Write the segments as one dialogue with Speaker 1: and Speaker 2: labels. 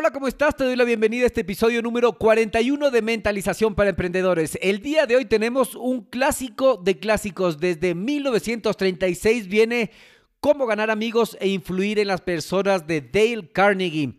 Speaker 1: Hola, ¿cómo estás? Te doy la bienvenida a este episodio número 41 de Mentalización para Emprendedores. El día de hoy tenemos un clásico de clásicos. Desde 1936 viene Cómo ganar amigos e influir en las personas de Dale Carnegie.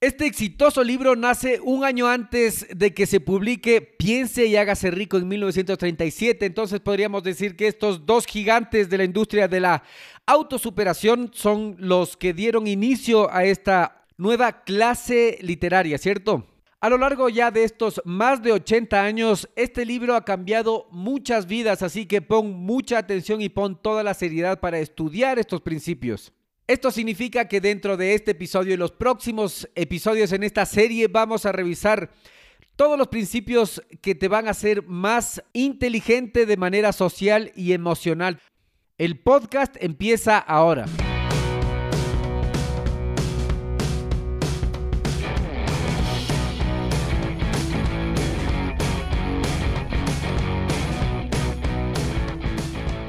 Speaker 1: Este exitoso libro nace un año antes de que se publique Piense y hágase rico en 1937. Entonces podríamos decir que estos dos gigantes de la industria de la autosuperación son los que dieron inicio a esta nueva clase literaria, ¿cierto? A lo largo ya de estos más de 80 años, este libro ha cambiado muchas vidas, así que pon mucha atención y pon toda la seriedad para estudiar estos principios. Esto significa que dentro de este episodio y los próximos episodios en esta serie vamos a revisar todos los principios que te van a hacer más inteligente de manera social y emocional. El podcast empieza ahora.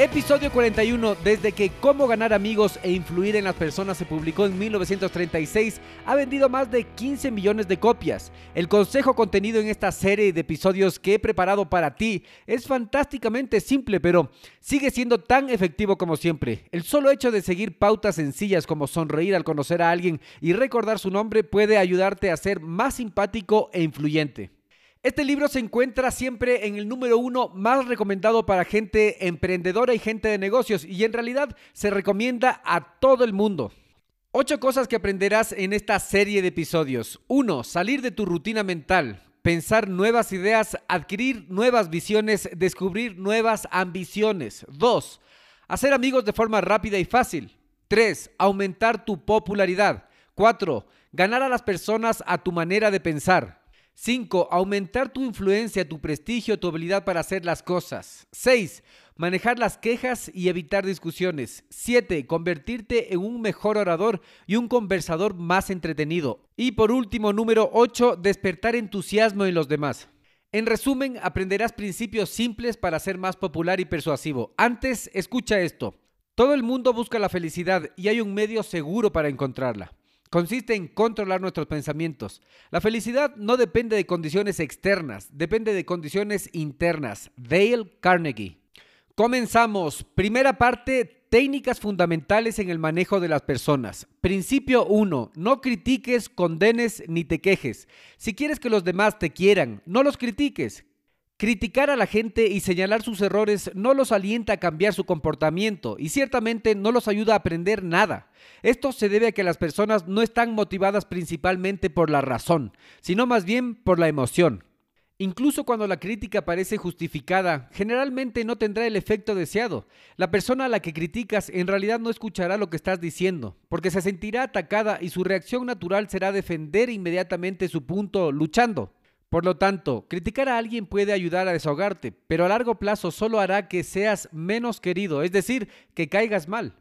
Speaker 1: Episodio 41. Desde que Cómo ganar amigos e influir en las personas se publicó en 1936, ha vendido más de 15 millones de copias. El consejo contenido en esta serie de episodios que he preparado para ti es fantásticamente simple, pero sigue siendo tan efectivo como siempre. El solo hecho de seguir pautas sencillas como sonreír al conocer a alguien y recordar su nombre puede ayudarte a ser más simpático e influyente. Este libro se encuentra siempre en el número uno más recomendado para gente emprendedora y gente de negocios y en realidad se recomienda a todo el mundo. Ocho cosas que aprenderás en esta serie de episodios. Uno, Salir de tu rutina mental. Pensar nuevas ideas, adquirir nuevas visiones, descubrir nuevas ambiciones. Dos, Hacer amigos de forma rápida y fácil. Tres, Aumentar tu popularidad. Cuatro, Ganar a las personas a tu manera de pensar. 5. Aumentar tu influencia, tu prestigio, tu habilidad para hacer las cosas. 6. Manejar las quejas y evitar discusiones. 7. Convertirte en un mejor orador y un conversador más entretenido. Y por último, número 8. Despertar entusiasmo en los demás. En resumen, aprenderás principios simples para ser más popular y persuasivo. Antes, escucha esto. Todo el mundo busca la felicidad y hay un medio seguro para encontrarla consiste en controlar nuestros pensamientos. La felicidad no depende de condiciones externas, depende de condiciones internas. Dale Carnegie. Comenzamos. Primera parte, técnicas fundamentales en el manejo de las personas. Principio 1. No critiques, condenes ni te quejes. Si quieres que los demás te quieran, no los critiques. Criticar a la gente y señalar sus errores no los alienta a cambiar su comportamiento y ciertamente no los ayuda a aprender nada. Esto se debe a que las personas no están motivadas principalmente por la razón, sino más bien por la emoción. Incluso cuando la crítica parece justificada, generalmente no tendrá el efecto deseado. La persona a la que criticas en realidad no escuchará lo que estás diciendo, porque se sentirá atacada y su reacción natural será defender inmediatamente su punto luchando. Por lo tanto, criticar a alguien puede ayudar a desahogarte, pero a largo plazo solo hará que seas menos querido, es decir, que caigas mal.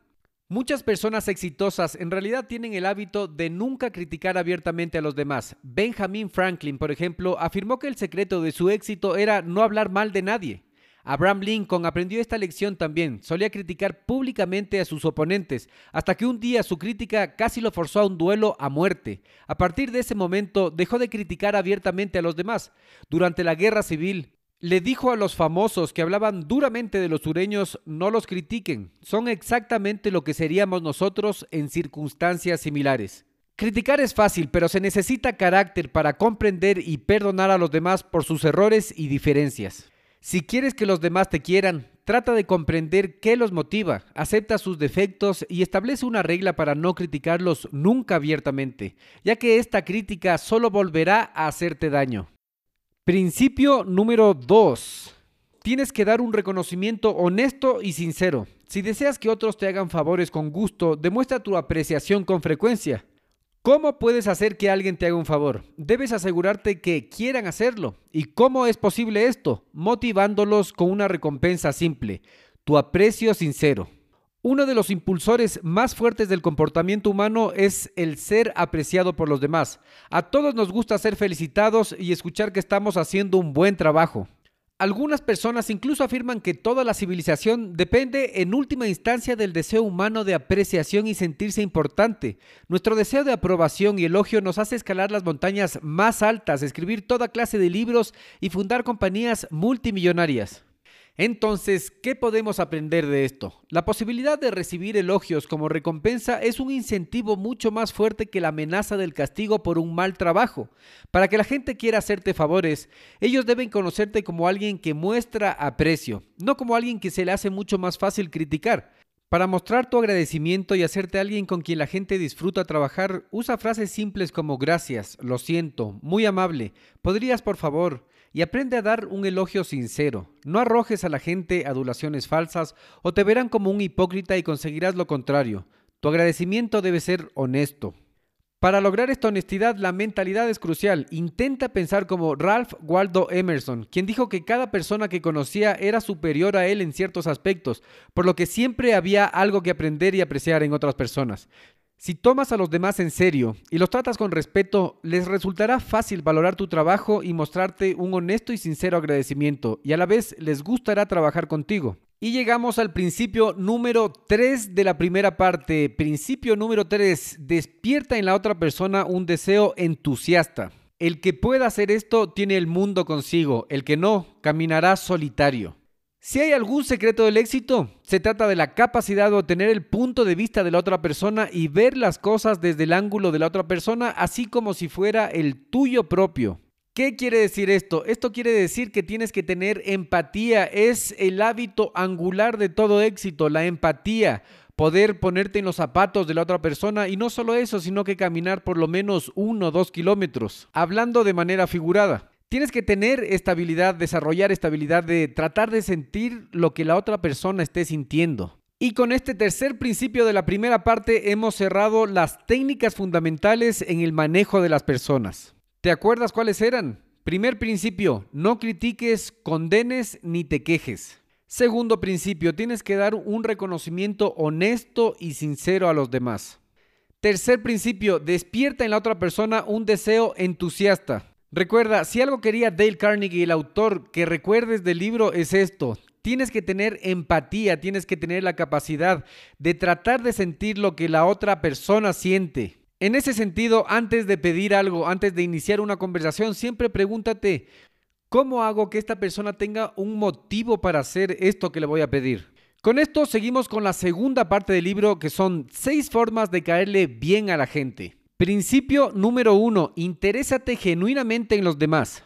Speaker 1: Muchas personas exitosas en realidad tienen el hábito de nunca criticar abiertamente a los demás. Benjamin Franklin, por ejemplo, afirmó que el secreto de su éxito era no hablar mal de nadie. Abraham Lincoln aprendió esta lección también. Solía criticar públicamente a sus oponentes, hasta que un día su crítica casi lo forzó a un duelo a muerte. A partir de ese momento dejó de criticar abiertamente a los demás. Durante la guerra civil, le dijo a los famosos que hablaban duramente de los sureños, no los critiquen, son exactamente lo que seríamos nosotros en circunstancias similares. Criticar es fácil, pero se necesita carácter para comprender y perdonar a los demás por sus errores y diferencias. Si quieres que los demás te quieran, trata de comprender qué los motiva, acepta sus defectos y establece una regla para no criticarlos nunca abiertamente, ya que esta crítica solo volverá a hacerte daño. Principio número 2. Tienes que dar un reconocimiento honesto y sincero. Si deseas que otros te hagan favores con gusto, demuestra tu apreciación con frecuencia. ¿Cómo puedes hacer que alguien te haga un favor? Debes asegurarte que quieran hacerlo. ¿Y cómo es posible esto? Motivándolos con una recompensa simple, tu aprecio sincero. Uno de los impulsores más fuertes del comportamiento humano es el ser apreciado por los demás. A todos nos gusta ser felicitados y escuchar que estamos haciendo un buen trabajo. Algunas personas incluso afirman que toda la civilización depende en última instancia del deseo humano de apreciación y sentirse importante. Nuestro deseo de aprobación y elogio nos hace escalar las montañas más altas, escribir toda clase de libros y fundar compañías multimillonarias. Entonces, ¿qué podemos aprender de esto? La posibilidad de recibir elogios como recompensa es un incentivo mucho más fuerte que la amenaza del castigo por un mal trabajo. Para que la gente quiera hacerte favores, ellos deben conocerte como alguien que muestra aprecio, no como alguien que se le hace mucho más fácil criticar. Para mostrar tu agradecimiento y hacerte alguien con quien la gente disfruta trabajar, usa frases simples como gracias, lo siento, muy amable, podrías por favor, y aprende a dar un elogio sincero. No arrojes a la gente adulaciones falsas o te verán como un hipócrita y conseguirás lo contrario. Tu agradecimiento debe ser honesto. Para lograr esta honestidad, la mentalidad es crucial. Intenta pensar como Ralph Waldo Emerson, quien dijo que cada persona que conocía era superior a él en ciertos aspectos, por lo que siempre había algo que aprender y apreciar en otras personas. Si tomas a los demás en serio y los tratas con respeto, les resultará fácil valorar tu trabajo y mostrarte un honesto y sincero agradecimiento, y a la vez les gustará trabajar contigo. Y llegamos al principio número 3 de la primera parte. Principio número 3. Despierta en la otra persona un deseo entusiasta. El que pueda hacer esto tiene el mundo consigo, el que no, caminará solitario. Si hay algún secreto del éxito, se trata de la capacidad de obtener el punto de vista de la otra persona y ver las cosas desde el ángulo de la otra persona, así como si fuera el tuyo propio. ¿Qué quiere decir esto? Esto quiere decir que tienes que tener empatía. Es el hábito angular de todo éxito, la empatía. Poder ponerte en los zapatos de la otra persona y no solo eso, sino que caminar por lo menos uno o dos kilómetros, hablando de manera figurada. Tienes que tener estabilidad, desarrollar estabilidad de tratar de sentir lo que la otra persona esté sintiendo. Y con este tercer principio de la primera parte hemos cerrado las técnicas fundamentales en el manejo de las personas. ¿Te acuerdas cuáles eran? Primer principio, no critiques, condenes ni te quejes. Segundo principio, tienes que dar un reconocimiento honesto y sincero a los demás. Tercer principio, despierta en la otra persona un deseo entusiasta. Recuerda, si algo quería Dale Carnegie, el autor, que recuerdes del libro es esto. Tienes que tener empatía, tienes que tener la capacidad de tratar de sentir lo que la otra persona siente. En ese sentido, antes de pedir algo, antes de iniciar una conversación, siempre pregúntate, ¿cómo hago que esta persona tenga un motivo para hacer esto que le voy a pedir? Con esto seguimos con la segunda parte del libro, que son seis formas de caerle bien a la gente. Principio número uno, interésate genuinamente en los demás.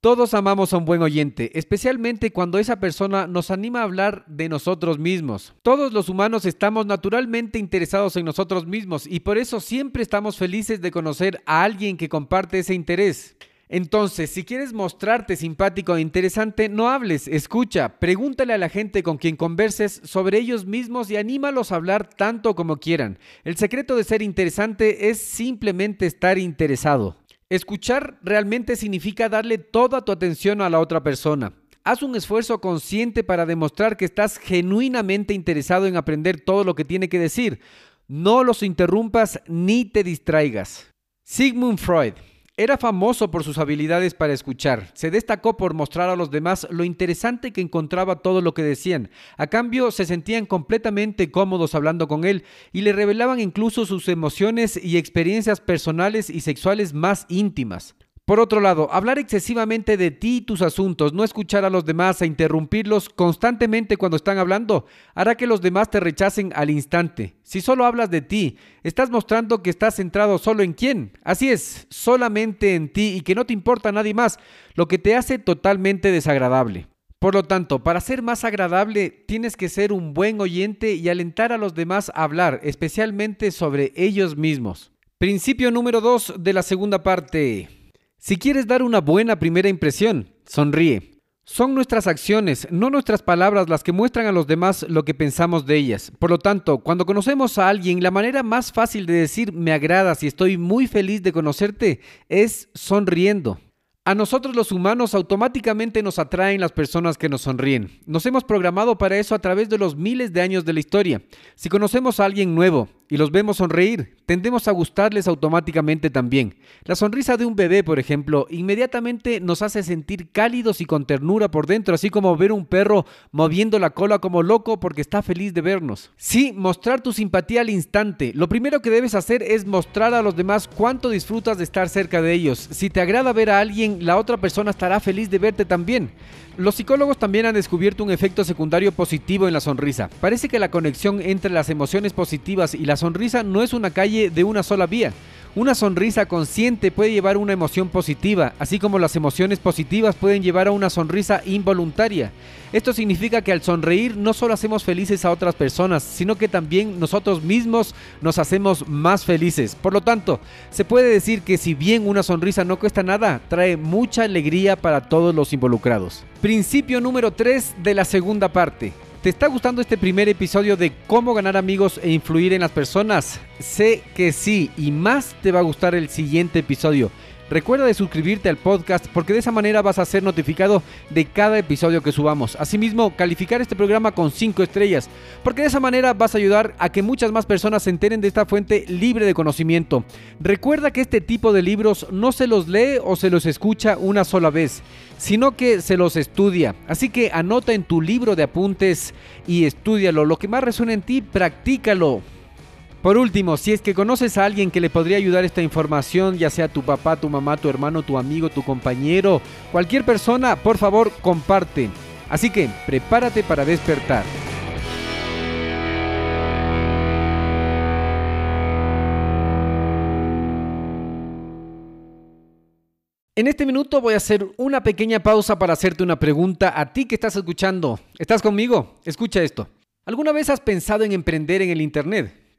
Speaker 1: Todos amamos a un buen oyente, especialmente cuando esa persona nos anima a hablar de nosotros mismos. Todos los humanos estamos naturalmente interesados en nosotros mismos y por eso siempre estamos felices de conocer a alguien que comparte ese interés. Entonces, si quieres mostrarte simpático e interesante, no hables, escucha, pregúntale a la gente con quien converses sobre ellos mismos y anímalos a hablar tanto como quieran. El secreto de ser interesante es simplemente estar interesado. Escuchar realmente significa darle toda tu atención a la otra persona. Haz un esfuerzo consciente para demostrar que estás genuinamente interesado en aprender todo lo que tiene que decir. No los interrumpas ni te distraigas. Sigmund Freud era famoso por sus habilidades para escuchar. Se destacó por mostrar a los demás lo interesante que encontraba todo lo que decían. A cambio, se sentían completamente cómodos hablando con él y le revelaban incluso sus emociones y experiencias personales y sexuales más íntimas. Por otro lado, hablar excesivamente de ti y tus asuntos, no escuchar a los demás e interrumpirlos constantemente cuando están hablando, hará que los demás te rechacen al instante. Si solo hablas de ti, estás mostrando que estás centrado solo en quién. Así es, solamente en ti y que no te importa nadie más, lo que te hace totalmente desagradable. Por lo tanto, para ser más agradable, tienes que ser un buen oyente y alentar a los demás a hablar, especialmente sobre ellos mismos. Principio número 2 de la segunda parte. Si quieres dar una buena primera impresión, sonríe. Son nuestras acciones, no nuestras palabras, las que muestran a los demás lo que pensamos de ellas. Por lo tanto, cuando conocemos a alguien, la manera más fácil de decir me agradas y estoy muy feliz de conocerte es sonriendo. A nosotros los humanos automáticamente nos atraen las personas que nos sonríen. Nos hemos programado para eso a través de los miles de años de la historia. Si conocemos a alguien nuevo y los vemos sonreír, tendemos a gustarles automáticamente también. La sonrisa de un bebé, por ejemplo, inmediatamente nos hace sentir cálidos y con ternura por dentro, así como ver un perro moviendo la cola como loco porque está feliz de vernos. Sí, mostrar tu simpatía al instante. Lo primero que debes hacer es mostrar a los demás cuánto disfrutas de estar cerca de ellos. Si te agrada ver a alguien, la otra persona estará feliz de verte también. Los psicólogos también han descubierto un efecto secundario positivo en la sonrisa. Parece que la conexión entre las emociones positivas y la sonrisa no es una calle de una sola vía. Una sonrisa consciente puede llevar una emoción positiva, así como las emociones positivas pueden llevar a una sonrisa involuntaria. Esto significa que al sonreír no solo hacemos felices a otras personas, sino que también nosotros mismos nos hacemos más felices. Por lo tanto, se puede decir que si bien una sonrisa no cuesta nada, trae mucha alegría para todos los involucrados. Principio número 3 de la segunda parte. ¿Te está gustando este primer episodio de cómo ganar amigos e influir en las personas? Sé que sí, y más te va a gustar el siguiente episodio. Recuerda de suscribirte al podcast porque de esa manera vas a ser notificado de cada episodio que subamos. Asimismo, calificar este programa con 5 estrellas, porque de esa manera vas a ayudar a que muchas más personas se enteren de esta fuente libre de conocimiento. Recuerda que este tipo de libros no se los lee o se los escucha una sola vez, sino que se los estudia. Así que anota en tu libro de apuntes y estudialo. Lo que más resuena en ti, practícalo. Por último, si es que conoces a alguien que le podría ayudar esta información, ya sea tu papá, tu mamá, tu hermano, tu amigo, tu compañero, cualquier persona, por favor, comparte. Así que prepárate para despertar. En este minuto voy a hacer una pequeña pausa para hacerte una pregunta a ti que estás escuchando. ¿Estás conmigo? Escucha esto. ¿Alguna vez has pensado en emprender en el Internet?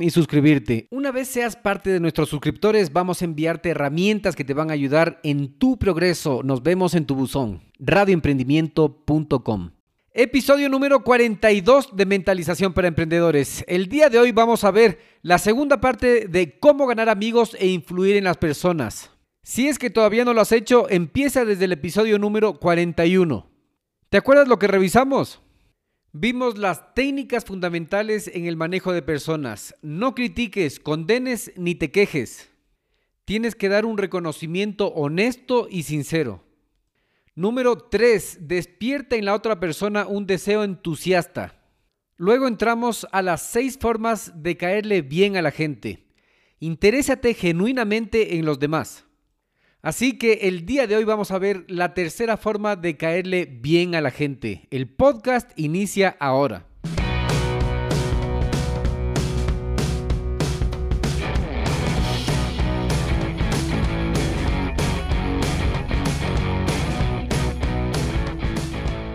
Speaker 1: y suscribirte. Una vez seas parte de nuestros suscriptores, vamos a enviarte herramientas que te van a ayudar en tu progreso. Nos vemos en tu buzón. radioemprendimiento.com. Episodio número 42 de Mentalización para Emprendedores. El día de hoy vamos a ver la segunda parte de cómo ganar amigos e influir en las personas. Si es que todavía no lo has hecho, empieza desde el episodio número 41. ¿Te acuerdas lo que revisamos? Vimos las técnicas fundamentales en el manejo de personas. No critiques, condenes ni te quejes. Tienes que dar un reconocimiento honesto y sincero. Número 3. Despierta en la otra persona un deseo entusiasta. Luego entramos a las seis formas de caerle bien a la gente. Interésate genuinamente en los demás. Así que el día de hoy vamos a ver la tercera forma de caerle bien a la gente. El podcast inicia ahora.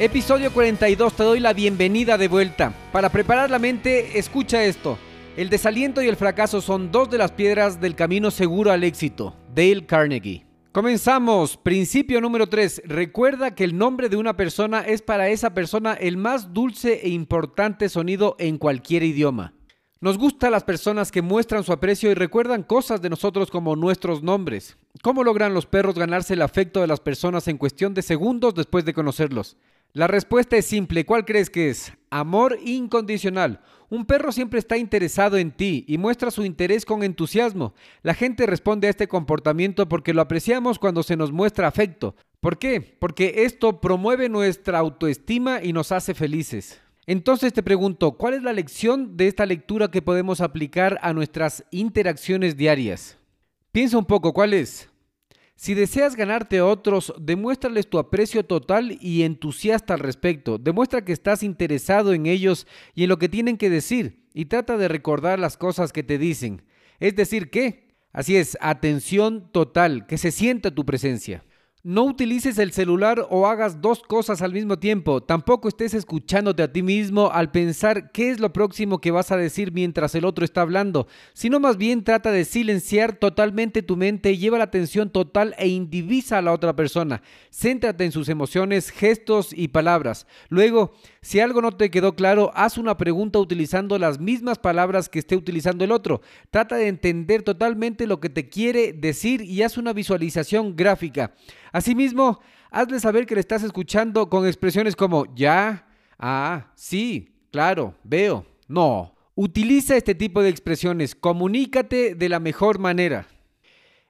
Speaker 1: Episodio 42, te doy la bienvenida de vuelta. Para preparar la mente, escucha esto. El desaliento y el fracaso son dos de las piedras del camino seguro al éxito. Dale Carnegie. Comenzamos. Principio número 3. Recuerda que el nombre de una persona es para esa persona el más dulce e importante sonido en cualquier idioma. Nos gustan las personas que muestran su aprecio y recuerdan cosas de nosotros como nuestros nombres. ¿Cómo logran los perros ganarse el afecto de las personas en cuestión de segundos después de conocerlos? La respuesta es simple. ¿Cuál crees que es? Amor incondicional. Un perro siempre está interesado en ti y muestra su interés con entusiasmo. La gente responde a este comportamiento porque lo apreciamos cuando se nos muestra afecto. ¿Por qué? Porque esto promueve nuestra autoestima y nos hace felices. Entonces te pregunto, ¿cuál es la lección de esta lectura que podemos aplicar a nuestras interacciones diarias? Piensa un poco, ¿cuál es? Si deseas ganarte a otros, demuéstrales tu aprecio total y entusiasta al respecto. Demuestra que estás interesado en ellos y en lo que tienen que decir y trata de recordar las cosas que te dicen. Es decir, ¿qué? Así es, atención total, que se sienta tu presencia. No utilices el celular o hagas dos cosas al mismo tiempo. Tampoco estés escuchándote a ti mismo al pensar qué es lo próximo que vas a decir mientras el otro está hablando, sino más bien trata de silenciar totalmente tu mente lleva la atención total e indivisa a la otra persona. Céntrate en sus emociones, gestos y palabras. Luego, si algo no te quedó claro, haz una pregunta utilizando las mismas palabras que esté utilizando el otro. Trata de entender totalmente lo que te quiere decir y haz una visualización gráfica. Asimismo, hazle saber que le estás escuchando con expresiones como ya, ah, sí, claro, veo, no. Utiliza este tipo de expresiones, comunícate de la mejor manera.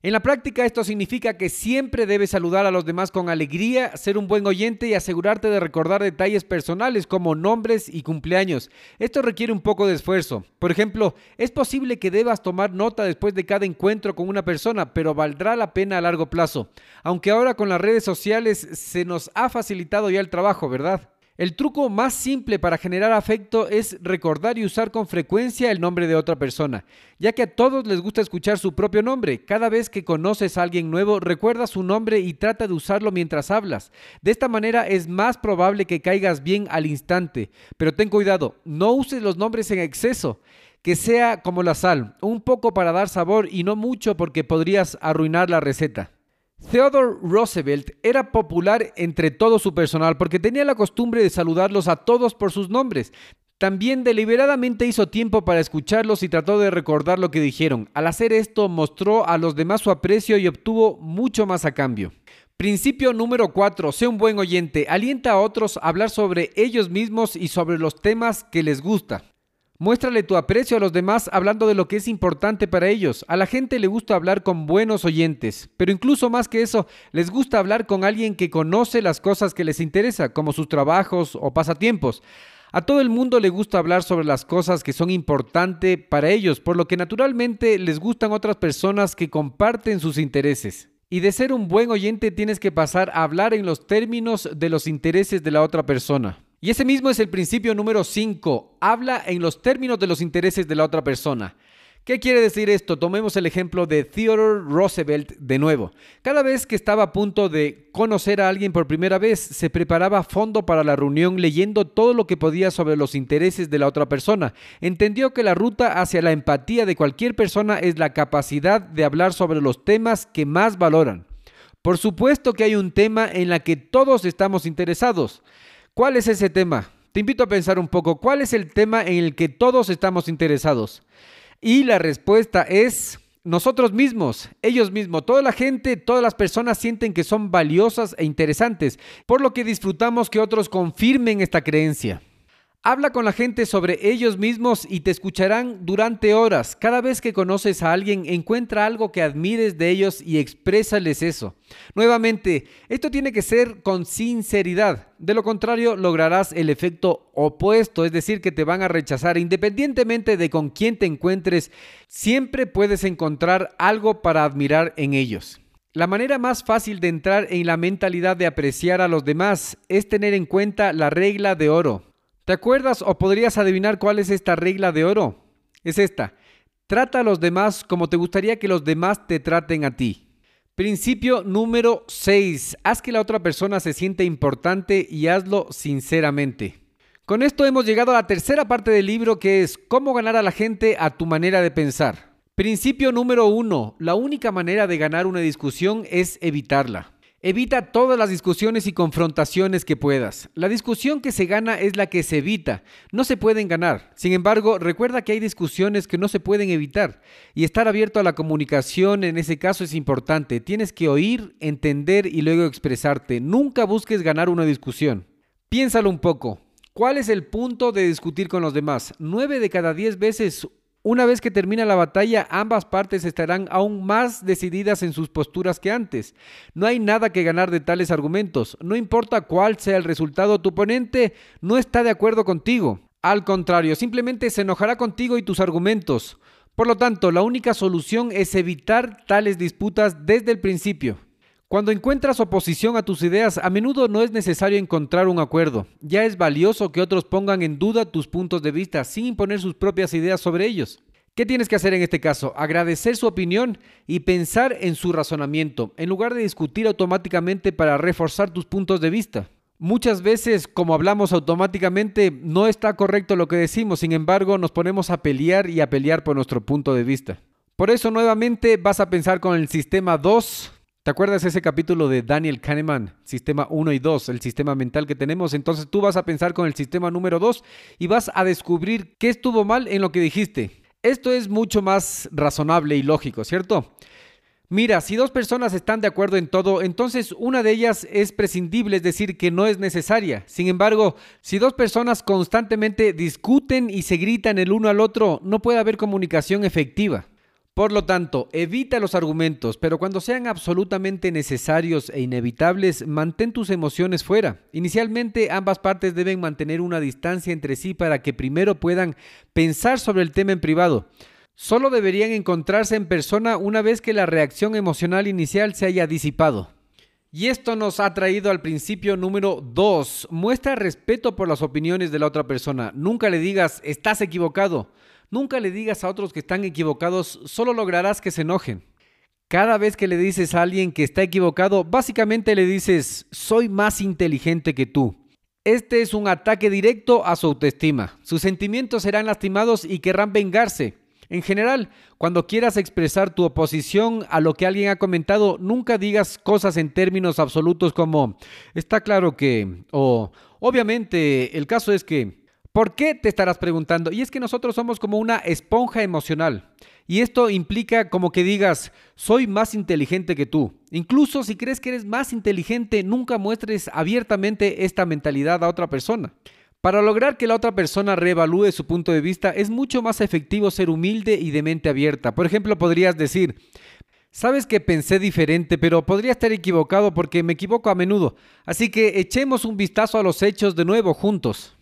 Speaker 1: En la práctica esto significa que siempre debes saludar a los demás con alegría, ser un buen oyente y asegurarte de recordar detalles personales como nombres y cumpleaños. Esto requiere un poco de esfuerzo. Por ejemplo, es posible que debas tomar nota después de cada encuentro con una persona, pero valdrá la pena a largo plazo. Aunque ahora con las redes sociales se nos ha facilitado ya el trabajo, ¿verdad? El truco más simple para generar afecto es recordar y usar con frecuencia el nombre de otra persona, ya que a todos les gusta escuchar su propio nombre. Cada vez que conoces a alguien nuevo, recuerda su nombre y trata de usarlo mientras hablas. De esta manera es más probable que caigas bien al instante. Pero ten cuidado, no uses los nombres en exceso. Que sea como la sal, un poco para dar sabor y no mucho porque podrías arruinar la receta. Theodore Roosevelt era popular entre todo su personal porque tenía la costumbre de saludarlos a todos por sus nombres. También deliberadamente hizo tiempo para escucharlos y trató de recordar lo que dijeron. Al hacer esto mostró a los demás su aprecio y obtuvo mucho más a cambio. Principio número 4. Sé un buen oyente. Alienta a otros a hablar sobre ellos mismos y sobre los temas que les gusta. Muéstrale tu aprecio a los demás hablando de lo que es importante para ellos. A la gente le gusta hablar con buenos oyentes, pero incluso más que eso, les gusta hablar con alguien que conoce las cosas que les interesa, como sus trabajos o pasatiempos. A todo el mundo le gusta hablar sobre las cosas que son importantes para ellos, por lo que naturalmente les gustan otras personas que comparten sus intereses. Y de ser un buen oyente tienes que pasar a hablar en los términos de los intereses de la otra persona. Y ese mismo es el principio número 5. Habla en los términos de los intereses de la otra persona. ¿Qué quiere decir esto? Tomemos el ejemplo de Theodore Roosevelt de nuevo. Cada vez que estaba a punto de conocer a alguien por primera vez, se preparaba a fondo para la reunión leyendo todo lo que podía sobre los intereses de la otra persona. Entendió que la ruta hacia la empatía de cualquier persona es la capacidad de hablar sobre los temas que más valoran. Por supuesto que hay un tema en la que todos estamos interesados. ¿Cuál es ese tema? Te invito a pensar un poco, ¿cuál es el tema en el que todos estamos interesados? Y la respuesta es nosotros mismos, ellos mismos, toda la gente, todas las personas sienten que son valiosas e interesantes, por lo que disfrutamos que otros confirmen esta creencia. Habla con la gente sobre ellos mismos y te escucharán durante horas. Cada vez que conoces a alguien, encuentra algo que admires de ellos y exprésales eso. Nuevamente, esto tiene que ser con sinceridad. De lo contrario, lograrás el efecto opuesto, es decir, que te van a rechazar. Independientemente de con quién te encuentres, siempre puedes encontrar algo para admirar en ellos. La manera más fácil de entrar en la mentalidad de apreciar a los demás es tener en cuenta la regla de oro. ¿Te acuerdas o podrías adivinar cuál es esta regla de oro? Es esta. Trata a los demás como te gustaría que los demás te traten a ti. Principio número 6. Haz que la otra persona se siente importante y hazlo sinceramente. Con esto hemos llegado a la tercera parte del libro que es cómo ganar a la gente a tu manera de pensar. Principio número 1. La única manera de ganar una discusión es evitarla. Evita todas las discusiones y confrontaciones que puedas. La discusión que se gana es la que se evita. No se pueden ganar. Sin embargo, recuerda que hay discusiones que no se pueden evitar. Y estar abierto a la comunicación en ese caso es importante. Tienes que oír, entender y luego expresarte. Nunca busques ganar una discusión. Piénsalo un poco. ¿Cuál es el punto de discutir con los demás? Nueve de cada diez veces una vez que termina la batalla, ambas partes estarán aún más decididas en sus posturas que antes. No hay nada que ganar de tales argumentos. No importa cuál sea el resultado, tu oponente no está de acuerdo contigo. Al contrario, simplemente se enojará contigo y tus argumentos. Por lo tanto, la única solución es evitar tales disputas desde el principio. Cuando encuentras oposición a tus ideas, a menudo no es necesario encontrar un acuerdo. Ya es valioso que otros pongan en duda tus puntos de vista sin imponer sus propias ideas sobre ellos. ¿Qué tienes que hacer en este caso? Agradecer su opinión y pensar en su razonamiento, en lugar de discutir automáticamente para reforzar tus puntos de vista. Muchas veces, como hablamos automáticamente, no está correcto lo que decimos, sin embargo, nos ponemos a pelear y a pelear por nuestro punto de vista. Por eso, nuevamente, vas a pensar con el sistema 2 ¿Te acuerdas ese capítulo de Daniel Kahneman, sistema 1 y 2, el sistema mental que tenemos? Entonces tú vas a pensar con el sistema número 2 y vas a descubrir qué estuvo mal en lo que dijiste. Esto es mucho más razonable y lógico, ¿cierto? Mira, si dos personas están de acuerdo en todo, entonces una de ellas es prescindible, es decir, que no es necesaria. Sin embargo, si dos personas constantemente discuten y se gritan el uno al otro, no puede haber comunicación efectiva. Por lo tanto, evita los argumentos, pero cuando sean absolutamente necesarios e inevitables, mantén tus emociones fuera. Inicialmente, ambas partes deben mantener una distancia entre sí para que primero puedan pensar sobre el tema en privado. Solo deberían encontrarse en persona una vez que la reacción emocional inicial se haya disipado. Y esto nos ha traído al principio número 2. Muestra respeto por las opiniones de la otra persona. Nunca le digas, estás equivocado. Nunca le digas a otros que están equivocados, solo lograrás que se enojen. Cada vez que le dices a alguien que está equivocado, básicamente le dices, soy más inteligente que tú. Este es un ataque directo a su autoestima. Sus sentimientos serán lastimados y querrán vengarse. En general, cuando quieras expresar tu oposición a lo que alguien ha comentado, nunca digas cosas en términos absolutos como, está claro que, o obviamente, el caso es que, ¿Por qué te estarás preguntando? Y es que nosotros somos como una esponja emocional. Y esto implica como que digas, soy más inteligente que tú. Incluso si crees que eres más inteligente, nunca muestres abiertamente esta mentalidad a otra persona. Para lograr que la otra persona reevalúe su punto de vista, es mucho más efectivo ser humilde y de mente abierta. Por ejemplo, podrías decir, Sabes que pensé diferente, pero podría estar equivocado porque me equivoco a menudo. Así que echemos un vistazo a los hechos de nuevo juntos.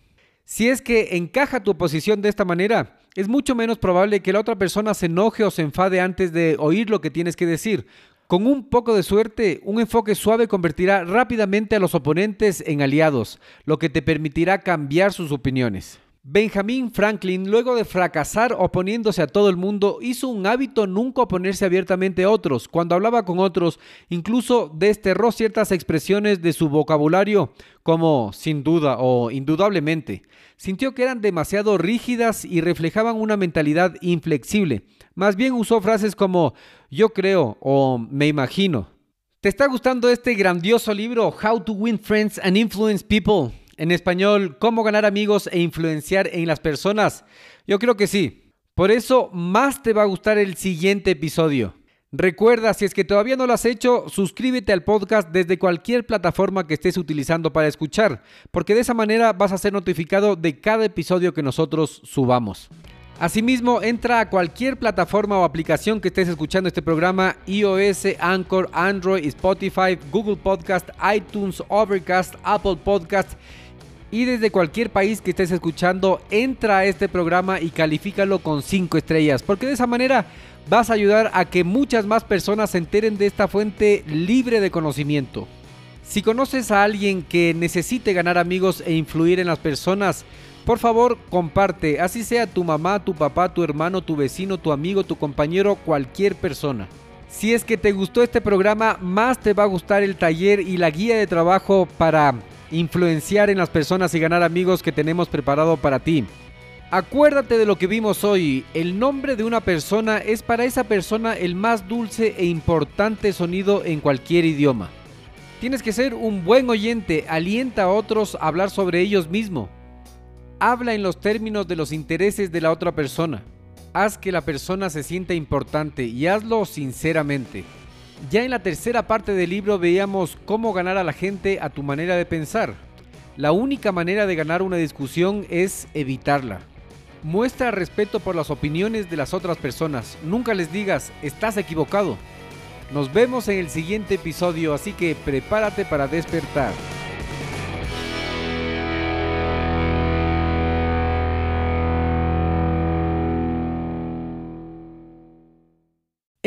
Speaker 1: Si es que encaja tu posición de esta manera, es mucho menos probable que la otra persona se enoje o se enfade antes de oír lo que tienes que decir. Con un poco de suerte, un enfoque suave convertirá rápidamente a los oponentes en aliados, lo que te permitirá cambiar sus opiniones. Benjamin Franklin, luego de fracasar oponiéndose a todo el mundo, hizo un hábito nunca oponerse abiertamente a otros. Cuando hablaba con otros, incluso desterró ciertas expresiones de su vocabulario, como sin duda o indudablemente. Sintió que eran demasiado rígidas y reflejaban una mentalidad inflexible. Más bien usó frases como yo creo o me imagino. ¿Te está gustando este grandioso libro, How to Win Friends and Influence People? En español, ¿cómo ganar amigos e influenciar en las personas? Yo creo que sí. Por eso más te va a gustar el siguiente episodio. Recuerda, si es que todavía no lo has hecho, suscríbete al podcast desde cualquier plataforma que estés utilizando para escuchar, porque de esa manera vas a ser notificado de cada episodio que nosotros subamos. Asimismo, entra a cualquier plataforma o aplicación que estés escuchando este programa, iOS, Anchor, Android, Spotify, Google Podcast, iTunes, Overcast, Apple Podcast y desde cualquier país que estés escuchando, entra a este programa y califícalo con 5 estrellas, porque de esa manera vas a ayudar a que muchas más personas se enteren de esta fuente libre de conocimiento. Si conoces a alguien que necesite ganar amigos e influir en las personas, por favor comparte, así sea tu mamá, tu papá, tu hermano, tu vecino, tu amigo, tu compañero, cualquier persona. Si es que te gustó este programa, más te va a gustar el taller y la guía de trabajo para influenciar en las personas y ganar amigos que tenemos preparado para ti. Acuérdate de lo que vimos hoy. El nombre de una persona es para esa persona el más dulce e importante sonido en cualquier idioma. Tienes que ser un buen oyente, alienta a otros a hablar sobre ellos mismos. Habla en los términos de los intereses de la otra persona. Haz que la persona se sienta importante y hazlo sinceramente. Ya en la tercera parte del libro veíamos cómo ganar a la gente a tu manera de pensar. La única manera de ganar una discusión es evitarla. Muestra respeto por las opiniones de las otras personas. Nunca les digas, estás equivocado. Nos vemos en el siguiente episodio, así que prepárate para despertar.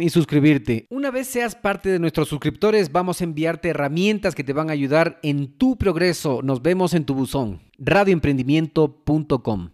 Speaker 1: y suscribirte. Una vez seas parte de nuestros suscriptores, vamos a enviarte herramientas que te van a ayudar en tu progreso. Nos vemos en tu buzón. radioemprendimiento.com.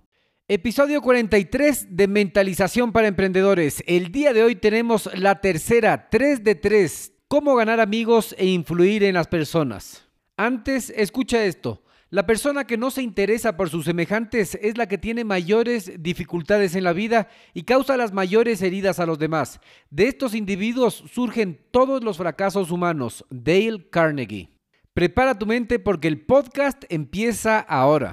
Speaker 1: Episodio 43 de Mentalización para Emprendedores. El día de hoy tenemos la tercera, 3 de 3, cómo ganar amigos e influir en las personas. Antes, escucha esto. La persona que no se interesa por sus semejantes es la que tiene mayores dificultades en la vida y causa las mayores heridas a los demás. De estos individuos surgen todos los fracasos humanos. Dale Carnegie. Prepara tu mente porque el podcast empieza ahora.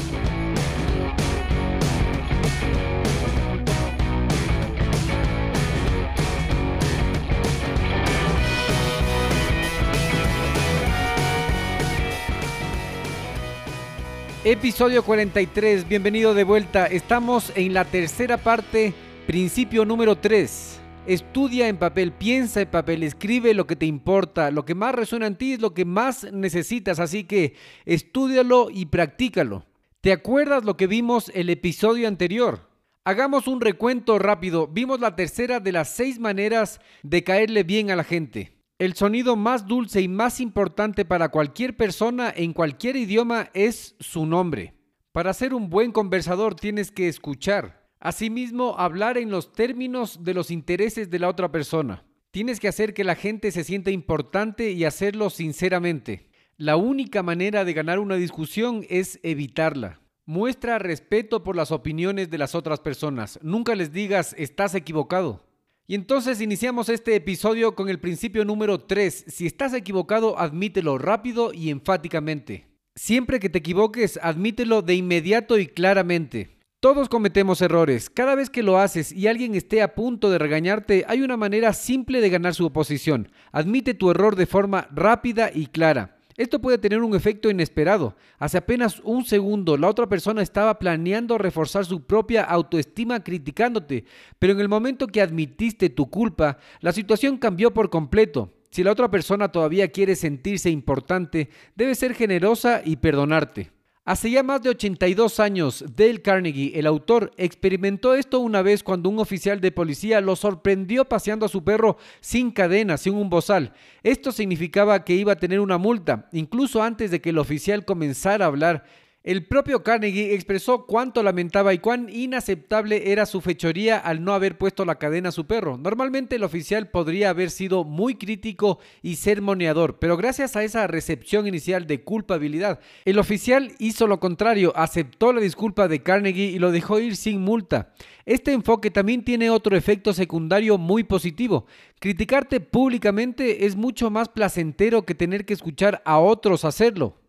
Speaker 1: Episodio 43, bienvenido de vuelta. Estamos en la tercera parte, principio número 3. Estudia en papel, piensa en papel, escribe lo que te importa, lo que más resuena en ti es lo que más necesitas, así que estudialo y practícalo. ¿Te acuerdas lo que vimos el episodio anterior? Hagamos un recuento rápido. Vimos la tercera de las seis maneras de caerle bien a la gente. El sonido más dulce y más importante para cualquier persona en cualquier idioma es su nombre. Para ser un buen conversador tienes que escuchar. Asimismo, hablar en los términos de los intereses de la otra persona. Tienes que hacer que la gente se sienta importante y hacerlo sinceramente. La única manera de ganar una discusión es evitarla. Muestra respeto por las opiniones de las otras personas. Nunca les digas estás equivocado. Y entonces iniciamos este episodio con el principio número 3. Si estás equivocado, admítelo rápido y enfáticamente. Siempre que te equivoques, admítelo de inmediato y claramente. Todos cometemos errores. Cada vez que lo haces y alguien esté a punto de regañarte, hay una manera simple de ganar su oposición. Admite tu error de forma rápida y clara. Esto puede tener un efecto inesperado. Hace apenas un segundo la otra persona estaba planeando reforzar su propia autoestima criticándote, pero en el momento que admitiste tu culpa, la situación cambió por completo. Si la otra persona todavía quiere sentirse importante, debe ser generosa y perdonarte. Hace ya más de 82 años, Dale Carnegie, el autor, experimentó esto una vez cuando un oficial de policía lo sorprendió paseando a su perro sin cadena, sin un bozal. Esto significaba que iba a tener una multa, incluso antes de que el oficial comenzara a hablar. El propio Carnegie expresó cuánto lamentaba y cuán inaceptable era su fechoría al no haber puesto la cadena a su perro. Normalmente el oficial podría haber sido muy crítico y sermoneador, pero gracias a esa recepción inicial de culpabilidad, el oficial hizo lo contrario, aceptó la disculpa de Carnegie y lo dejó ir sin multa. Este enfoque también tiene otro efecto secundario muy positivo. Criticarte públicamente es mucho más placentero que tener que escuchar a otros hacerlo.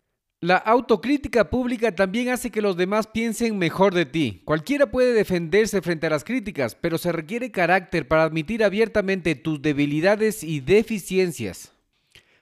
Speaker 1: La autocrítica pública también hace que los demás piensen mejor de ti. Cualquiera puede defenderse frente a las críticas, pero se requiere carácter para admitir abiertamente tus debilidades y deficiencias.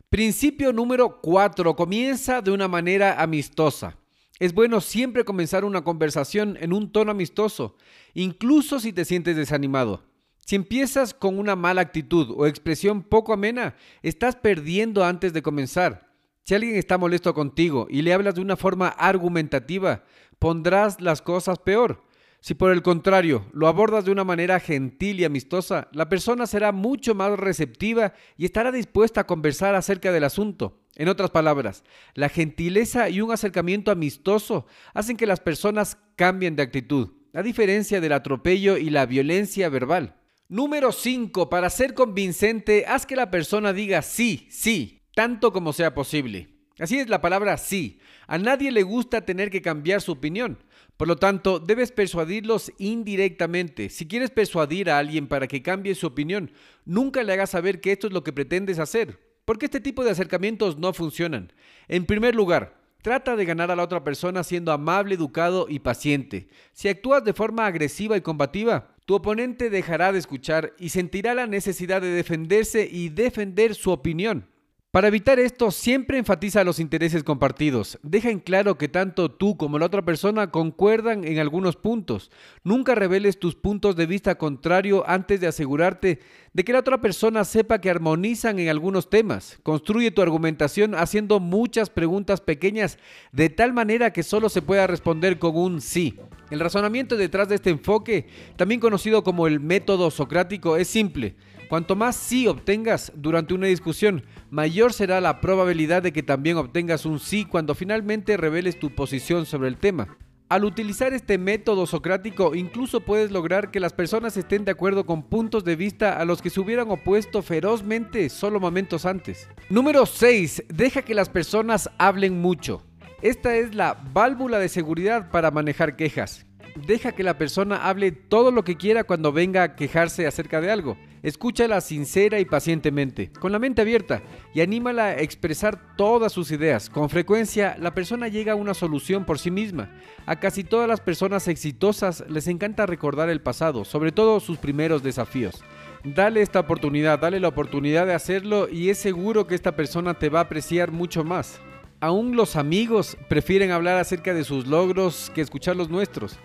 Speaker 1: Principio número 4. Comienza de una manera amistosa. Es bueno siempre comenzar una conversación en un tono amistoso, incluso si te sientes desanimado. Si empiezas con una mala actitud o expresión poco amena, estás perdiendo antes de comenzar. Si alguien está molesto contigo y le hablas de una forma argumentativa, pondrás las cosas peor. Si por el contrario lo abordas de una manera gentil y amistosa, la persona será mucho más receptiva y estará dispuesta a conversar acerca del asunto. En otras palabras, la gentileza y un acercamiento amistoso hacen que las personas cambien de actitud, a diferencia del atropello y la violencia verbal. Número 5. Para ser convincente, haz que la persona diga sí, sí, tanto como sea posible. Así es la palabra sí. A nadie le gusta tener que cambiar su opinión. Por lo tanto, debes persuadirlos indirectamente. Si quieres persuadir a alguien para que cambie su opinión, nunca le hagas saber que esto es lo que pretendes hacer, porque este tipo de acercamientos no funcionan. En primer lugar, trata de ganar a la otra persona siendo amable, educado y paciente. Si actúas de forma agresiva y combativa, tu oponente dejará de escuchar y sentirá la necesidad de defenderse y defender su opinión. Para evitar esto, siempre enfatiza los intereses compartidos. Deja en claro que tanto tú como la otra persona concuerdan en algunos puntos. Nunca reveles tus puntos de vista contrario antes de asegurarte de que la otra persona sepa que armonizan en algunos temas. Construye tu argumentación haciendo muchas preguntas pequeñas de tal manera que solo se pueda responder con un sí. El razonamiento detrás de este enfoque, también conocido como el método socrático, es simple. Cuanto más sí obtengas durante una discusión, mayor será la probabilidad de que también obtengas un sí cuando finalmente reveles tu posición sobre el tema. Al utilizar este método socrático, incluso puedes lograr que las personas estén de acuerdo con puntos de vista a los que se hubieran opuesto ferozmente solo momentos antes. Número 6. Deja que las personas hablen mucho. Esta es la válvula de seguridad para manejar quejas. Deja que la persona hable todo lo que quiera cuando venga a quejarse acerca de algo. Escúchala sincera y pacientemente, con la mente abierta, y anímala a expresar todas sus ideas. Con frecuencia, la persona llega a una solución por sí misma. A casi todas las personas exitosas les encanta recordar el pasado, sobre todo sus primeros desafíos. Dale esta oportunidad, dale la oportunidad de hacerlo y es seguro que esta persona te va a apreciar mucho más. Aún los amigos prefieren hablar acerca de sus logros que escuchar los nuestros.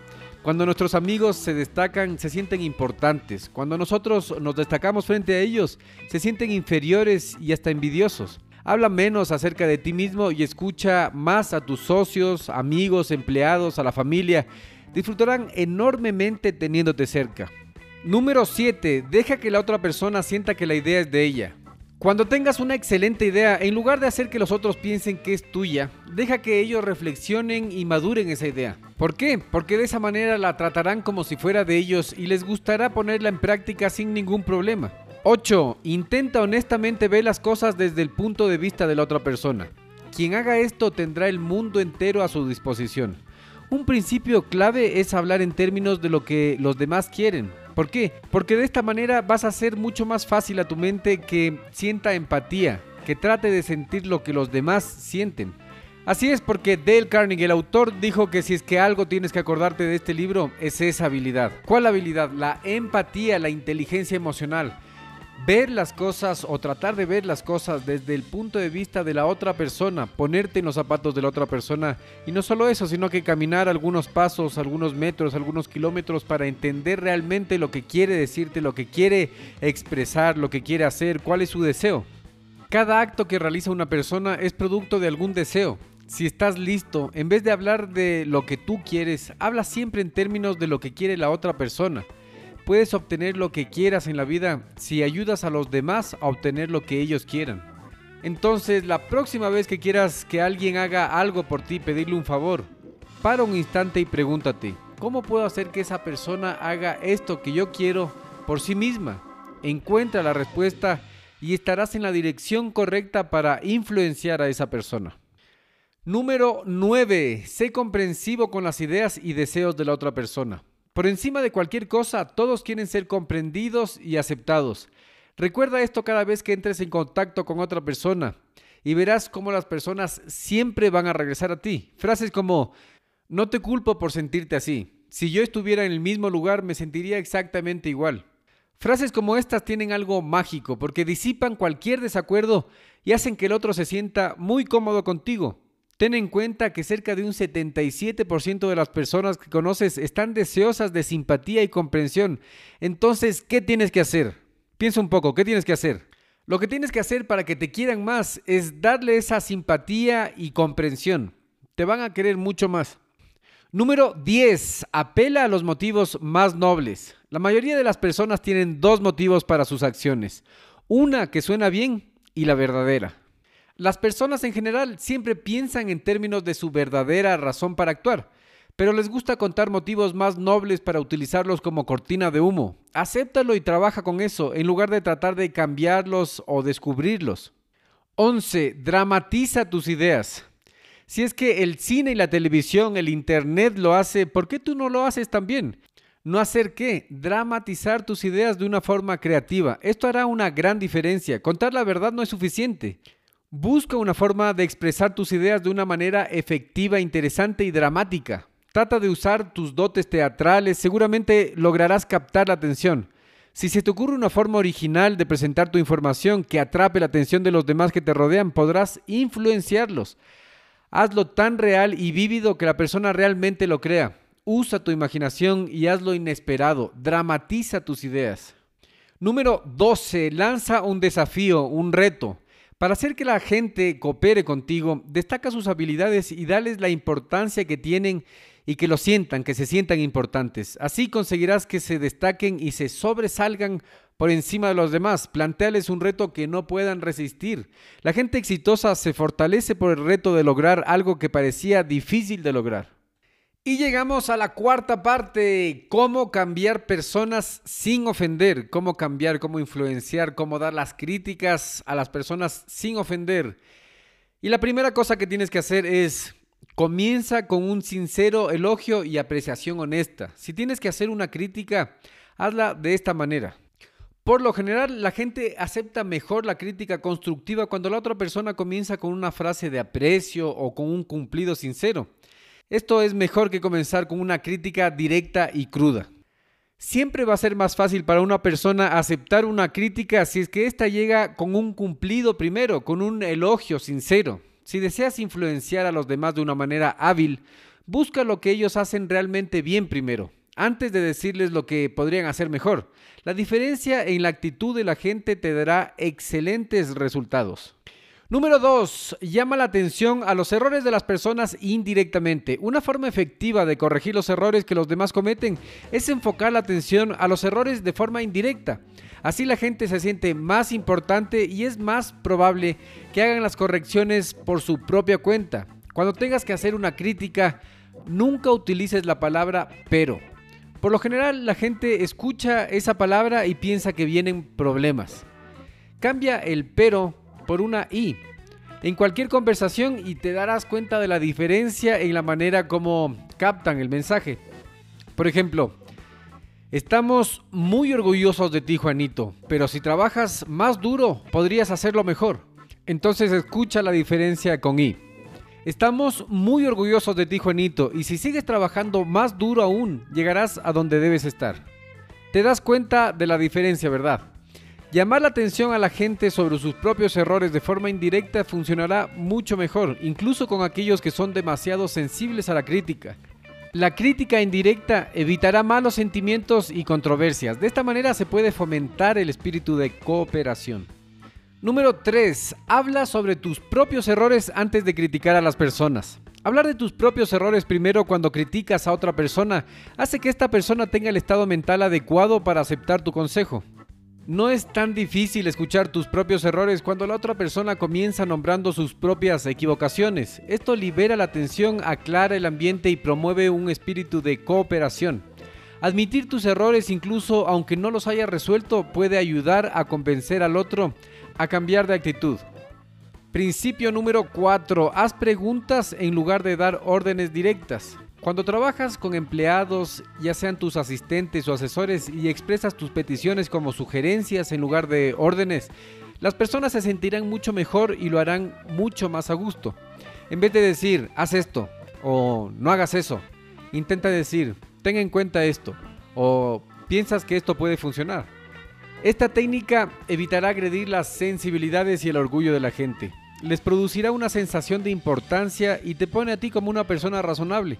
Speaker 1: Cuando nuestros amigos se destacan, se sienten importantes. Cuando nosotros nos destacamos frente a ellos, se sienten inferiores y hasta envidiosos. Habla menos acerca de ti mismo y escucha más a tus socios, amigos, empleados, a la familia. Disfrutarán enormemente teniéndote cerca. Número 7. Deja que la otra persona sienta que la idea es de ella. Cuando tengas una excelente idea, en lugar de hacer que los otros piensen que es tuya, deja que ellos reflexionen y maduren esa idea. ¿Por qué? Porque de esa manera la tratarán como si fuera de ellos y les gustará ponerla en práctica sin ningún problema. 8. Intenta honestamente ver las cosas desde el punto de vista de la otra persona. Quien haga esto tendrá el mundo entero a su disposición. Un principio clave es hablar en términos de lo que los demás quieren, ¿Por qué? Porque de esta manera vas a hacer mucho más fácil a tu mente que sienta empatía, que trate de sentir lo que los demás sienten. Así es porque Dale Carnegie, el autor, dijo que si es que algo tienes que acordarte de este libro, es esa habilidad. ¿Cuál habilidad? La empatía, la inteligencia emocional ver las cosas o tratar de ver las cosas desde el punto de vista de la otra persona, ponerte en los zapatos de la otra persona y no solo eso, sino que caminar algunos pasos, algunos metros, algunos kilómetros para entender realmente lo que quiere decirte, lo que quiere expresar, lo que quiere hacer, cuál es su deseo. Cada acto que realiza una persona es producto de algún deseo. Si estás listo, en vez de hablar de lo que tú quieres, habla siempre en términos de lo que quiere la otra persona. Puedes obtener lo que quieras en la vida si ayudas a los demás a obtener lo que ellos quieran. Entonces, la próxima vez que quieras que alguien haga algo por ti, pedirle un favor, para un instante y pregúntate, ¿cómo puedo hacer que esa persona haga esto que yo quiero por sí misma? Encuentra la respuesta y estarás en la dirección correcta para influenciar a esa persona. Número 9. Sé comprensivo con las ideas y deseos de la otra persona. Por encima de cualquier cosa, todos quieren ser comprendidos y aceptados. Recuerda esto cada vez que entres en contacto con otra persona y verás cómo las personas siempre van a regresar a ti. Frases como, no te culpo por sentirte así. Si yo estuviera en el mismo lugar me sentiría exactamente igual. Frases como estas tienen algo mágico porque disipan cualquier desacuerdo y hacen que el otro se sienta muy cómodo contigo. Ten en cuenta que cerca de un 77% de las personas que conoces están deseosas de simpatía y comprensión. Entonces, ¿qué tienes que hacer? Piensa un poco, ¿qué tienes que hacer? Lo que tienes que hacer para que te quieran más es darle esa simpatía y comprensión. Te van a querer mucho más. Número 10. Apela a los motivos más nobles. La mayoría de las personas tienen dos motivos para sus acciones. Una que suena bien y la verdadera. Las personas en general siempre piensan en términos de su verdadera razón para actuar, pero les gusta contar motivos más nobles para utilizarlos como cortina de humo. Acéptalo y trabaja con eso, en lugar de tratar de cambiarlos o descubrirlos. 11. Dramatiza tus ideas. Si es que el cine y la televisión, el internet lo hace, ¿por qué tú no lo haces también? No hacer qué? Dramatizar tus ideas de una forma creativa. Esto hará una gran diferencia. Contar la verdad no es suficiente. Busca una forma de expresar tus ideas de una manera efectiva, interesante y dramática. Trata de usar tus dotes teatrales, seguramente lograrás captar la atención. Si se te ocurre una forma original de presentar tu información que atrape la atención de los demás que te rodean, podrás influenciarlos. Hazlo tan real y vívido que la persona realmente lo crea. Usa tu imaginación y hazlo inesperado. Dramatiza tus ideas. Número 12. Lanza un desafío, un reto. Para hacer que la gente coopere contigo, destaca sus habilidades y dales la importancia que tienen y que lo sientan, que se sientan importantes. Así conseguirás que se destaquen y se sobresalgan por encima de los demás. Planteales un reto que no puedan resistir. La gente exitosa se fortalece por el reto de lograr algo que parecía difícil de lograr. Y llegamos a la cuarta parte, cómo cambiar personas sin ofender, cómo cambiar, cómo influenciar, cómo dar las críticas a las personas sin ofender. Y la primera cosa que tienes que hacer es comienza con un sincero elogio y apreciación honesta. Si tienes que hacer una crítica, hazla de esta manera. Por lo general, la gente acepta mejor la crítica constructiva cuando la otra persona comienza con una frase de aprecio o con un cumplido sincero. Esto es mejor que comenzar con una crítica directa y cruda. Siempre va a ser más fácil para una persona aceptar una crítica si es que ésta llega con un cumplido primero, con un elogio sincero. Si deseas influenciar a los demás de una manera hábil, busca lo que ellos hacen realmente bien primero, antes de decirles lo que podrían hacer mejor. La diferencia en la actitud de la gente te dará excelentes resultados. Número 2. Llama la atención a los errores de las personas indirectamente. Una forma efectiva de corregir los errores que los demás cometen es enfocar la atención a los errores de forma indirecta. Así la gente se siente más importante y es más probable que hagan las correcciones por su propia cuenta. Cuando tengas que hacer una crítica, nunca utilices la palabra pero. Por lo general la gente escucha esa palabra y piensa que vienen problemas. Cambia el pero por una I en cualquier conversación y te darás cuenta de la diferencia en la manera como captan el mensaje. Por ejemplo, estamos muy orgullosos de ti Juanito, pero si trabajas más duro podrías hacerlo mejor. Entonces escucha la diferencia con I. Estamos muy orgullosos de ti Juanito y si sigues trabajando más duro aún llegarás a donde debes estar. Te das cuenta de la diferencia, ¿verdad? Llamar la atención a la gente sobre sus propios errores de forma indirecta funcionará mucho mejor, incluso con aquellos que son demasiado sensibles a la crítica. La crítica indirecta evitará malos sentimientos y controversias. De esta manera se puede fomentar el espíritu de cooperación. Número 3. Habla sobre tus propios errores antes de criticar a las personas. Hablar de tus propios errores primero cuando criticas a otra persona hace que esta persona tenga el estado mental adecuado para aceptar tu consejo. No es tan difícil escuchar tus propios errores cuando la otra persona comienza nombrando sus propias equivocaciones. Esto libera la tensión, aclara el ambiente y promueve un espíritu de cooperación. Admitir tus errores incluso aunque no los hayas resuelto puede ayudar a convencer al otro a cambiar de actitud. Principio número 4. Haz preguntas en lugar de dar órdenes directas. Cuando trabajas con empleados, ya sean tus asistentes o asesores, y expresas tus peticiones como sugerencias en lugar de órdenes, las personas se sentirán mucho mejor y lo harán mucho más a gusto. En vez de decir, haz esto o no hagas eso, intenta decir, ten en cuenta esto o piensas que esto puede funcionar. Esta técnica evitará agredir las sensibilidades y el orgullo de la gente. Les producirá una sensación de importancia y te pone a ti como una persona razonable.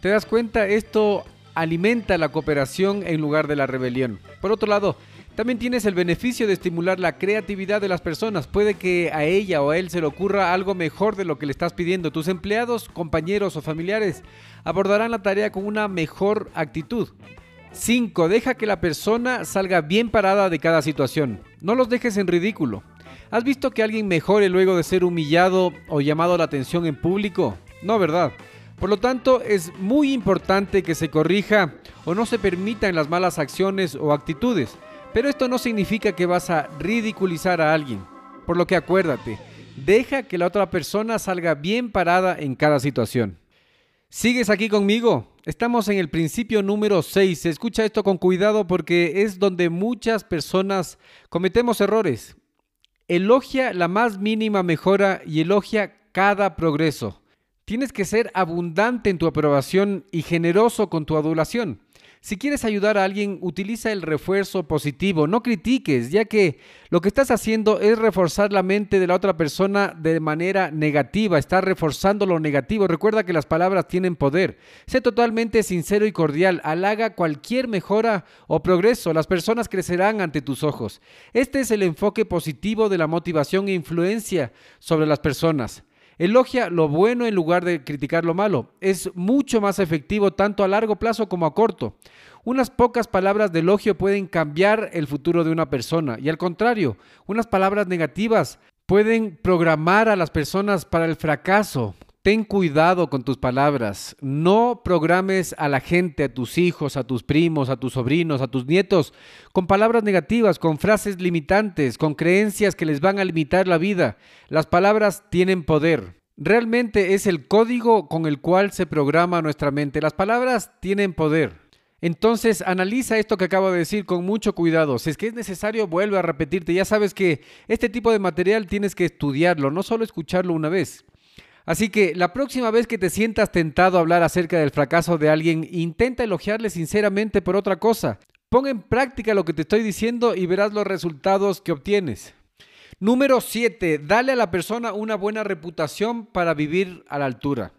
Speaker 1: ¿Te das cuenta? Esto alimenta la cooperación en lugar de la rebelión. Por otro lado, también tienes el beneficio de estimular la creatividad de las personas. Puede que a ella o a él se le ocurra algo mejor de lo que le estás pidiendo. Tus empleados, compañeros o familiares abordarán la tarea con una mejor actitud. 5. Deja que la persona salga bien parada de cada situación. No los dejes en ridículo. ¿Has visto que alguien mejore luego de ser humillado o llamado la atención en público? No, ¿verdad? Por lo tanto, es muy importante que se corrija o no se permitan las malas acciones o actitudes. Pero esto no significa que vas a ridiculizar a alguien. Por lo que acuérdate, deja que la otra persona salga bien parada en cada situación. ¿Sigues aquí conmigo? Estamos en el principio número 6. Escucha esto con cuidado porque es donde muchas personas cometemos errores. Elogia la más mínima mejora y elogia cada progreso. Tienes que ser abundante en tu aprobación y generoso con tu adulación. Si quieres ayudar a alguien, utiliza el refuerzo positivo, no critiques, ya que lo que estás haciendo es reforzar la mente de la otra persona de manera negativa, estás reforzando lo negativo. Recuerda que las palabras tienen poder. Sé totalmente sincero y cordial, halaga cualquier mejora o progreso, las personas crecerán ante tus ojos. Este es el enfoque positivo de la motivación e influencia sobre las personas. Elogia lo bueno en lugar de criticar lo malo. Es mucho más efectivo tanto a largo plazo como a corto. Unas pocas palabras de elogio pueden cambiar el futuro de una persona y al contrario, unas palabras negativas pueden programar a las personas para el fracaso. Ten cuidado con tus palabras. No programes a la gente, a tus hijos, a tus primos, a tus sobrinos, a tus nietos, con palabras negativas, con frases limitantes, con creencias que les van a limitar la vida. Las palabras tienen poder. Realmente es el código con el cual se programa nuestra mente. Las palabras tienen poder. Entonces, analiza esto que acabo de decir con mucho cuidado. Si es que es necesario, vuelve a repetirte. Ya sabes que este tipo de material tienes que estudiarlo, no solo escucharlo una vez. Así que la próxima vez que te sientas tentado a hablar acerca del fracaso de alguien, intenta elogiarle sinceramente por otra cosa. Pon en práctica lo que te estoy diciendo y verás los resultados que obtienes. Número 7. Dale a la persona una buena reputación para vivir a la altura.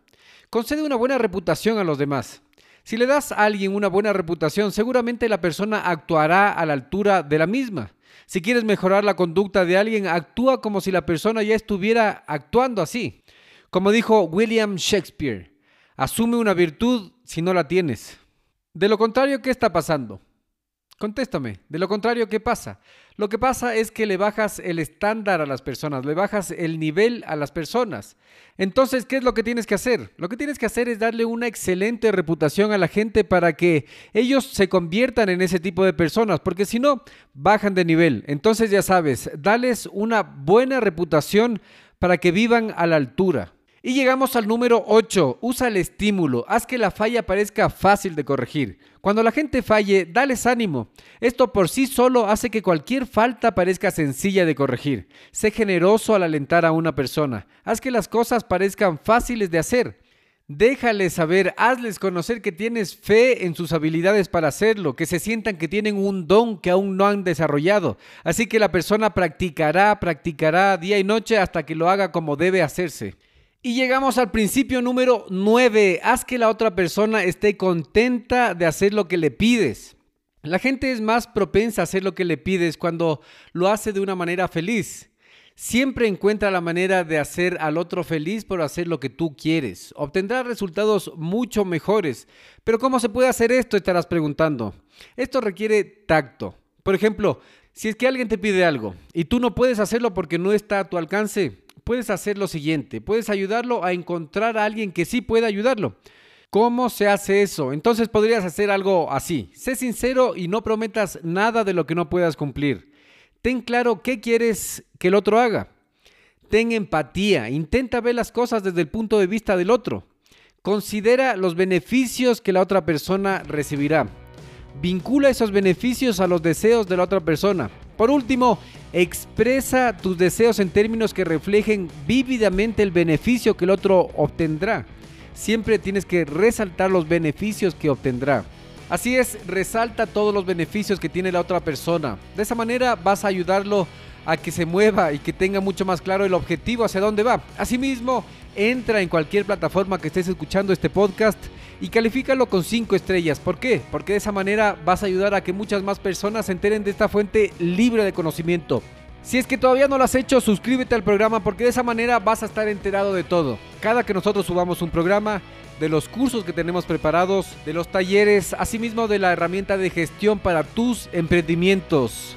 Speaker 1: Concede una buena reputación a los demás. Si le das a alguien una buena reputación, seguramente la persona actuará a la altura de la misma. Si quieres mejorar la conducta de alguien, actúa como si la persona ya estuviera actuando así. Como dijo William Shakespeare, asume una virtud si no la tienes. De lo contrario, ¿qué está pasando? Contéstame, de lo contrario, ¿qué pasa? Lo que pasa es que le bajas el estándar a las personas, le bajas el nivel a las personas. Entonces, ¿qué es lo que tienes que hacer? Lo que tienes que hacer es darle una excelente reputación a la gente para que ellos se conviertan en ese tipo de personas, porque si no, bajan de nivel. Entonces, ya sabes, dales una buena reputación para que vivan a la altura. Y llegamos al número 8. Usa el estímulo. Haz que la falla parezca fácil de corregir. Cuando la gente falle, dales ánimo. Esto por sí solo hace que cualquier falta parezca sencilla de corregir. Sé generoso al alentar a una persona. Haz que las cosas parezcan fáciles de hacer. Déjales saber, hazles conocer que tienes fe en sus habilidades para hacerlo, que se sientan que tienen un don que aún no han desarrollado. Así que la persona practicará, practicará día y noche hasta que lo haga como debe hacerse. Y llegamos al principio número 9. Haz que la otra persona esté contenta de hacer lo que le pides. La gente es más propensa a hacer lo que le pides cuando lo hace de una manera feliz. Siempre encuentra la manera de hacer al otro feliz por hacer lo que tú quieres. Obtendrás resultados mucho mejores. Pero ¿cómo se puede hacer esto? Estarás preguntando. Esto requiere tacto. Por ejemplo, si es que alguien te pide algo y tú no puedes hacerlo porque no está a tu alcance, puedes hacer lo siguiente, puedes ayudarlo a encontrar a alguien que sí pueda ayudarlo. ¿Cómo se hace eso? Entonces podrías hacer algo así. Sé sincero y no prometas nada de lo que no puedas cumplir. Ten claro qué quieres que el otro haga. Ten empatía. Intenta ver las cosas desde el punto de vista del otro. Considera los beneficios que la otra persona recibirá. Vincula esos beneficios a los deseos de la otra persona. Por último, expresa tus deseos en términos que reflejen vívidamente el beneficio que el otro obtendrá. Siempre tienes que resaltar los beneficios que obtendrá. Así es, resalta todos los beneficios que tiene la otra persona. De esa manera vas a ayudarlo a que se mueva y que tenga mucho más claro el objetivo hacia dónde va. Asimismo, entra en cualquier plataforma que estés escuchando este podcast y califícalo con 5 estrellas. ¿Por qué? Porque de esa manera vas a ayudar a que muchas más personas se enteren de esta fuente libre de conocimiento. Si es que todavía no lo has hecho, suscríbete al programa porque de esa manera vas a estar enterado de todo. Cada que nosotros subamos un programa, de los cursos que tenemos preparados, de los talleres, asimismo de la herramienta de gestión para tus emprendimientos.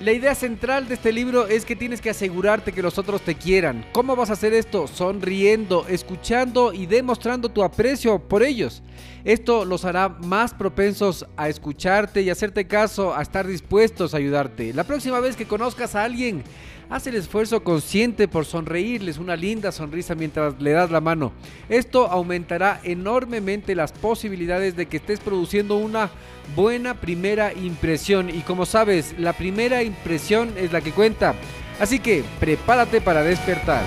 Speaker 1: La idea central de este libro es que tienes que asegurarte que los otros te quieran. ¿Cómo vas a hacer esto? Sonriendo, escuchando y demostrando tu aprecio por ellos. Esto los hará más propensos a escucharte y hacerte caso, a estar dispuestos a ayudarte. La próxima vez que conozcas a alguien, Haz el esfuerzo consciente por sonreírles una linda sonrisa mientras le das la mano. Esto aumentará enormemente las posibilidades de que estés produciendo una buena primera impresión. Y como sabes, la primera impresión es la que cuenta. Así que prepárate para despertar.